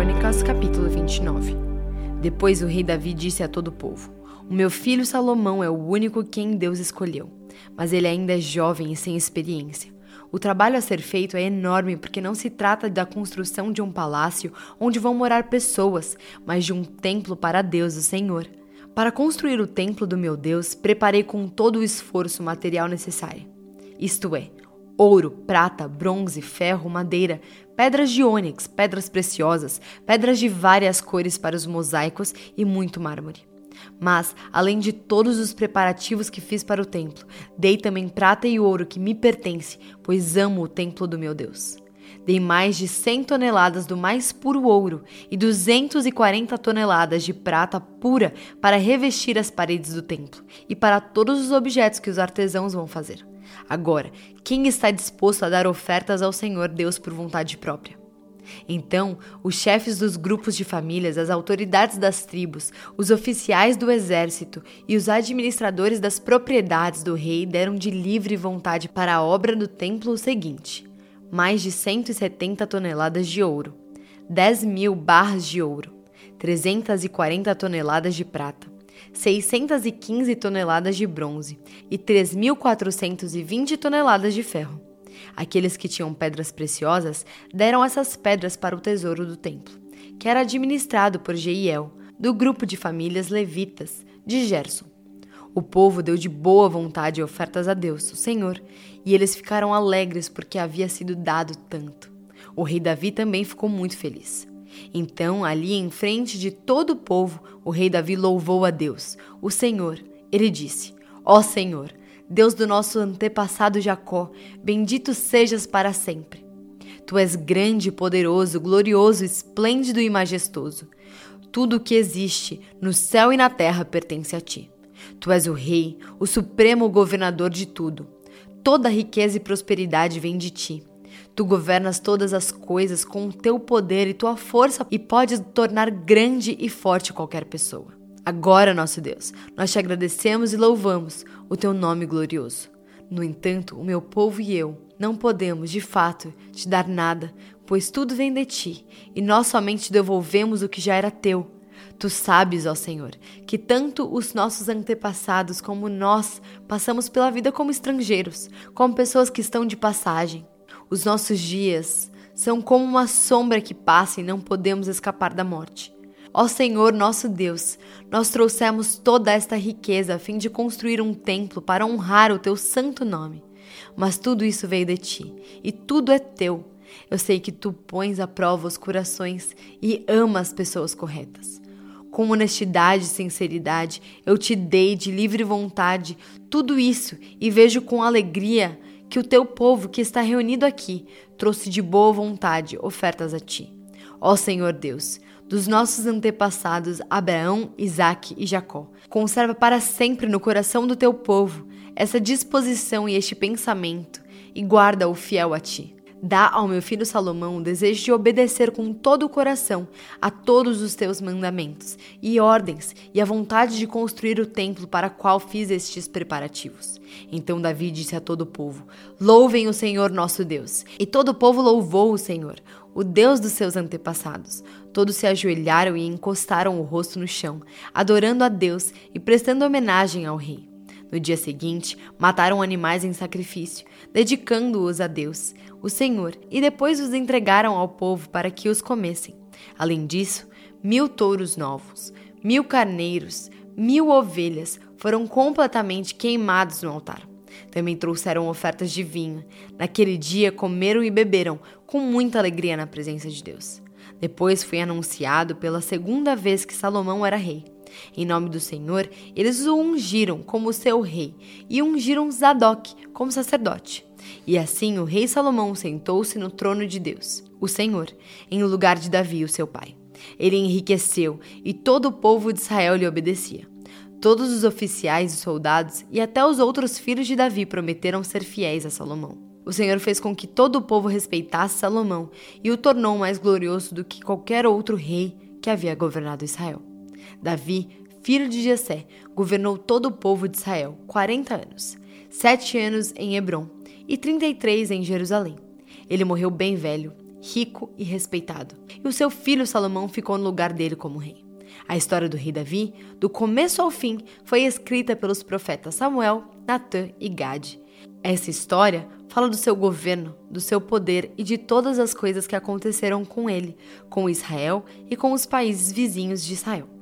Crônicas, capítulo 29. Depois o rei Davi disse a todo o povo: O meu filho Salomão é o único quem Deus escolheu, mas ele ainda é jovem e sem experiência. O trabalho a ser feito é enorme porque não se trata da construção de um palácio onde vão morar pessoas, mas de um templo para Deus, o Senhor. Para construir o templo do meu Deus, preparei com todo o esforço o material necessário. Isto é, ouro, prata, bronze, ferro, madeira, pedras de ônix, pedras preciosas, pedras de várias cores para os mosaicos e muito mármore. Mas, além de todos os preparativos que fiz para o templo, dei também prata e ouro que me pertence, pois amo o templo do meu Deus. Dei mais de 100 toneladas do mais puro ouro e 240 toneladas de prata pura para revestir as paredes do templo e para todos os objetos que os artesãos vão fazer. Agora, quem está disposto a dar ofertas ao Senhor Deus por vontade própria? Então, os chefes dos grupos de famílias, as autoridades das tribos, os oficiais do exército e os administradores das propriedades do rei deram de livre vontade para a obra do templo o seguinte: mais de 170 toneladas de ouro, 10 mil barras de ouro, 340 toneladas de prata, 615 toneladas de bronze e 3.420 toneladas de ferro. Aqueles que tinham pedras preciosas deram essas pedras para o tesouro do templo, que era administrado por Jeiel, do grupo de famílias levitas de Gerson. O povo deu de boa vontade ofertas a Deus, o Senhor, e eles ficaram alegres porque havia sido dado tanto. O rei Davi também ficou muito feliz. Então, ali em frente de todo o povo, o rei Davi louvou a Deus, o Senhor. Ele disse: Ó oh Senhor, Deus do nosso antepassado Jacó, bendito sejas para sempre. Tu és grande, poderoso, glorioso, esplêndido e majestoso. Tudo o que existe no céu e na terra pertence a ti. Tu és o rei, o supremo governador de tudo. Toda riqueza e prosperidade vem de ti. Tu governas todas as coisas com o teu poder e tua força e podes tornar grande e forte qualquer pessoa. Agora, nosso Deus, nós te agradecemos e louvamos o teu nome glorioso. No entanto, o meu povo e eu não podemos, de fato, te dar nada, pois tudo vem de ti, e nós somente te devolvemos o que já era teu. Tu sabes, ó Senhor, que tanto os nossos antepassados como nós passamos pela vida como estrangeiros, como pessoas que estão de passagem. Os nossos dias são como uma sombra que passa e não podemos escapar da morte. Ó Senhor nosso Deus, nós trouxemos toda esta riqueza a fim de construir um templo para honrar o teu santo nome. Mas tudo isso veio de ti, e tudo é teu. Eu sei que tu pões à prova os corações e amas as pessoas corretas. Com honestidade e sinceridade, eu te dei de livre vontade tudo isso e vejo com alegria que o teu povo que está reunido aqui trouxe de boa vontade ofertas a ti. Ó Senhor Deus, dos nossos antepassados Abraão, Isaque e Jacó, conserva para sempre no coração do teu povo essa disposição e este pensamento e guarda-o fiel a ti. Dá ao meu filho Salomão o desejo de obedecer com todo o coração a todos os teus mandamentos e ordens e a vontade de construir o templo para o qual fiz estes preparativos. Então Davi disse a todo o povo: Louvem o Senhor nosso Deus. E todo o povo louvou o Senhor, o Deus dos seus antepassados. Todos se ajoelharam e encostaram o rosto no chão, adorando a Deus e prestando homenagem ao rei. No dia seguinte, mataram animais em sacrifício, dedicando-os a Deus, o Senhor, e depois os entregaram ao povo para que os comessem. Além disso, mil touros novos, mil carneiros, mil ovelhas foram completamente queimados no altar. Também trouxeram ofertas de vinho. Naquele dia comeram e beberam com muita alegria na presença de Deus. Depois foi anunciado pela segunda vez que Salomão era rei. Em nome do Senhor, eles o ungiram como seu rei e ungiram Zadok como sacerdote. E assim o rei Salomão sentou-se no trono de Deus, o Senhor, em lugar de Davi, o seu pai. Ele enriqueceu e todo o povo de Israel lhe obedecia. Todos os oficiais e soldados e até os outros filhos de Davi prometeram ser fiéis a Salomão. O Senhor fez com que todo o povo respeitasse Salomão e o tornou mais glorioso do que qualquer outro rei que havia governado Israel. Davi, filho de Jessé, governou todo o povo de Israel 40 anos, sete anos em Hebron e 33 em Jerusalém. Ele morreu bem velho rico e respeitado. E o seu filho Salomão ficou no lugar dele como rei. A história do rei Davi, do começo ao fim, foi escrita pelos profetas Samuel, Natã e Gade. Essa história fala do seu governo, do seu poder e de todas as coisas que aconteceram com ele, com Israel e com os países vizinhos de Israel.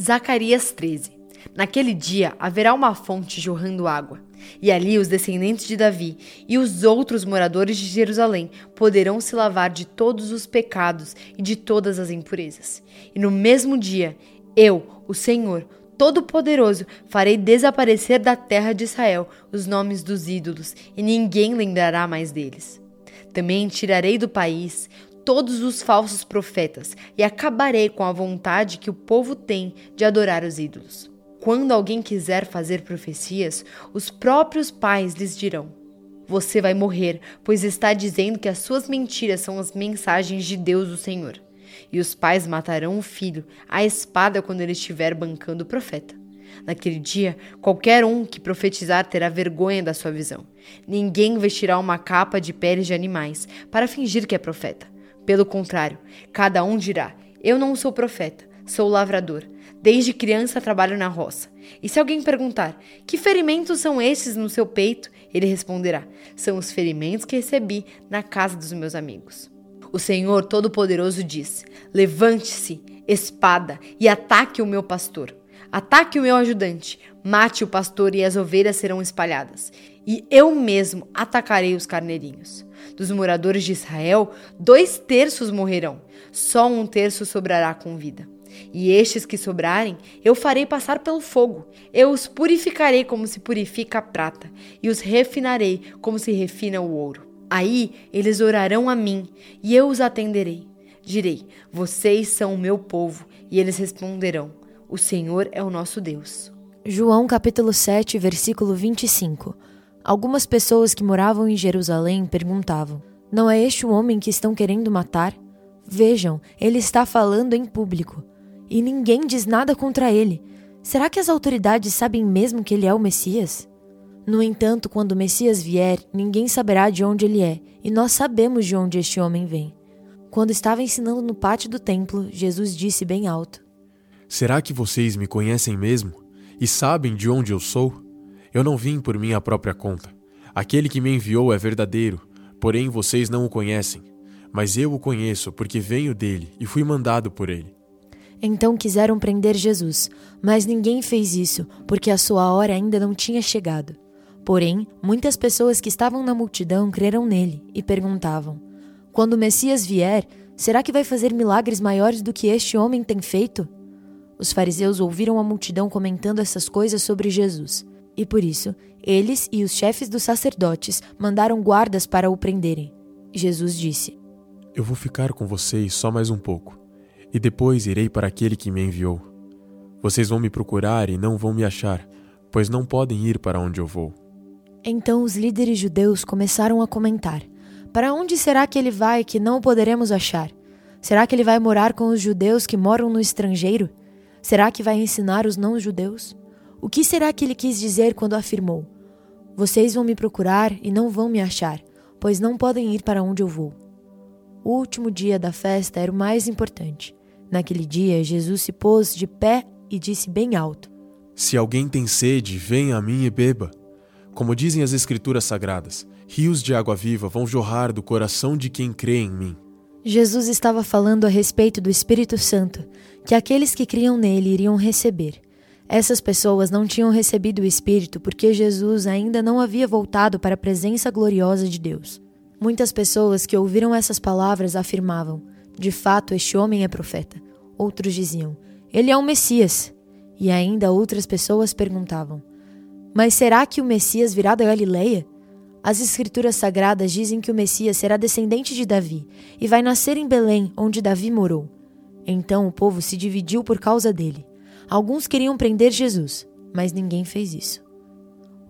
Zacarias 13 Naquele dia haverá uma fonte jorrando água, e ali os descendentes de Davi e os outros moradores de Jerusalém poderão se lavar de todos os pecados e de todas as impurezas. E no mesmo dia, eu, o Senhor, Todo-Poderoso, farei desaparecer da terra de Israel os nomes dos ídolos, e ninguém lembrará mais deles. Também tirarei do país todos os falsos profetas e acabarei com a vontade que o povo tem de adorar os ídolos. Quando alguém quiser fazer profecias, os próprios pais lhes dirão: Você vai morrer, pois está dizendo que as suas mentiras são as mensagens de Deus, o Senhor. E os pais matarão o filho à espada quando ele estiver bancando o profeta. Naquele dia, qualquer um que profetizar terá vergonha da sua visão. Ninguém vestirá uma capa de peles de animais para fingir que é profeta. Pelo contrário, cada um dirá: Eu não sou profeta, sou lavrador. Desde criança trabalho na roça. E se alguém perguntar: Que ferimentos são esses no seu peito? Ele responderá: São os ferimentos que recebi na casa dos meus amigos. O Senhor Todo-Poderoso diz: Levante-se, espada, e ataque o meu pastor. Ataque o meu ajudante, mate o pastor e as ovelhas serão espalhadas. E eu mesmo atacarei os carneirinhos. Dos moradores de Israel, dois terços morrerão, só um terço sobrará com vida. E estes que sobrarem, eu farei passar pelo fogo. Eu os purificarei como se purifica a prata, e os refinarei como se refina o ouro. Aí eles orarão a mim, e eu os atenderei. Direi: Vocês são o meu povo, e eles responderão: O Senhor é o nosso Deus. João capítulo 7, versículo 25. Algumas pessoas que moravam em Jerusalém perguntavam: Não é este o homem que estão querendo matar? Vejam, ele está falando em público e ninguém diz nada contra ele. Será que as autoridades sabem mesmo que ele é o Messias? No entanto, quando o Messias vier, ninguém saberá de onde ele é, e nós sabemos de onde este homem vem. Quando estava ensinando no pátio do templo, Jesus disse bem alto: Será que vocês me conhecem mesmo? E sabem de onde eu sou? Eu não vim por minha própria conta. Aquele que me enviou é verdadeiro, porém vocês não o conhecem. Mas eu o conheço porque venho dele e fui mandado por ele. Então quiseram prender Jesus, mas ninguém fez isso, porque a sua hora ainda não tinha chegado. Porém, muitas pessoas que estavam na multidão creram nele e perguntavam: Quando o Messias vier, será que vai fazer milagres maiores do que este homem tem feito? Os fariseus ouviram a multidão comentando essas coisas sobre Jesus, e por isso, eles e os chefes dos sacerdotes mandaram guardas para o prenderem. Jesus disse: Eu vou ficar com vocês só mais um pouco e depois irei para aquele que me enviou. Vocês vão me procurar e não vão me achar, pois não podem ir para onde eu vou. Então os líderes judeus começaram a comentar: Para onde será que ele vai que não poderemos achar? Será que ele vai morar com os judeus que moram no estrangeiro? Será que vai ensinar os não-judeus? O que será que ele quis dizer quando afirmou: Vocês vão me procurar e não vão me achar, pois não podem ir para onde eu vou? O último dia da festa era o mais importante. Naquele dia, Jesus se pôs de pé e disse bem alto: Se alguém tem sede, venha a mim e beba. Como dizem as Escrituras Sagradas, rios de água viva vão jorrar do coração de quem crê em mim. Jesus estava falando a respeito do Espírito Santo, que aqueles que criam nele iriam receber. Essas pessoas não tinham recebido o Espírito porque Jesus ainda não havia voltado para a presença gloriosa de Deus. Muitas pessoas que ouviram essas palavras afirmavam: de fato, este homem é profeta. Outros diziam: Ele é o Messias. E ainda outras pessoas perguntavam: Mas será que o Messias virá da Galileia? As Escrituras Sagradas dizem que o Messias será descendente de Davi e vai nascer em Belém, onde Davi morou. Então o povo se dividiu por causa dele. Alguns queriam prender Jesus, mas ninguém fez isso.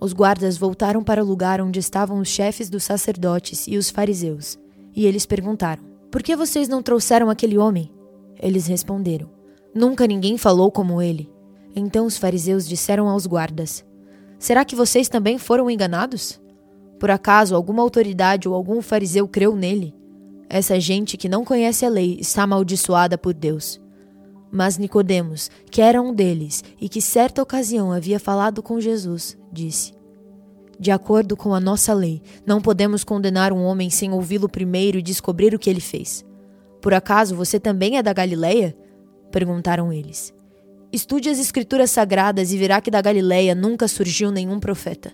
Os guardas voltaram para o lugar onde estavam os chefes dos sacerdotes e os fariseus, e eles perguntaram: por que vocês não trouxeram aquele homem? Eles responderam: Nunca ninguém falou como ele. Então os fariseus disseram aos guardas: Será que vocês também foram enganados? Por acaso alguma autoridade ou algum fariseu creu nele? Essa gente que não conhece a lei está amaldiçoada por Deus. Mas Nicodemos, que era um deles e que certa ocasião havia falado com Jesus, disse: De acordo com a nossa lei, não podemos condenar um homem sem ouvi-lo primeiro e descobrir o que ele fez. Por acaso você também é da Galileia? perguntaram eles. Estude as escrituras sagradas e verá que da Galileia nunca surgiu nenhum profeta.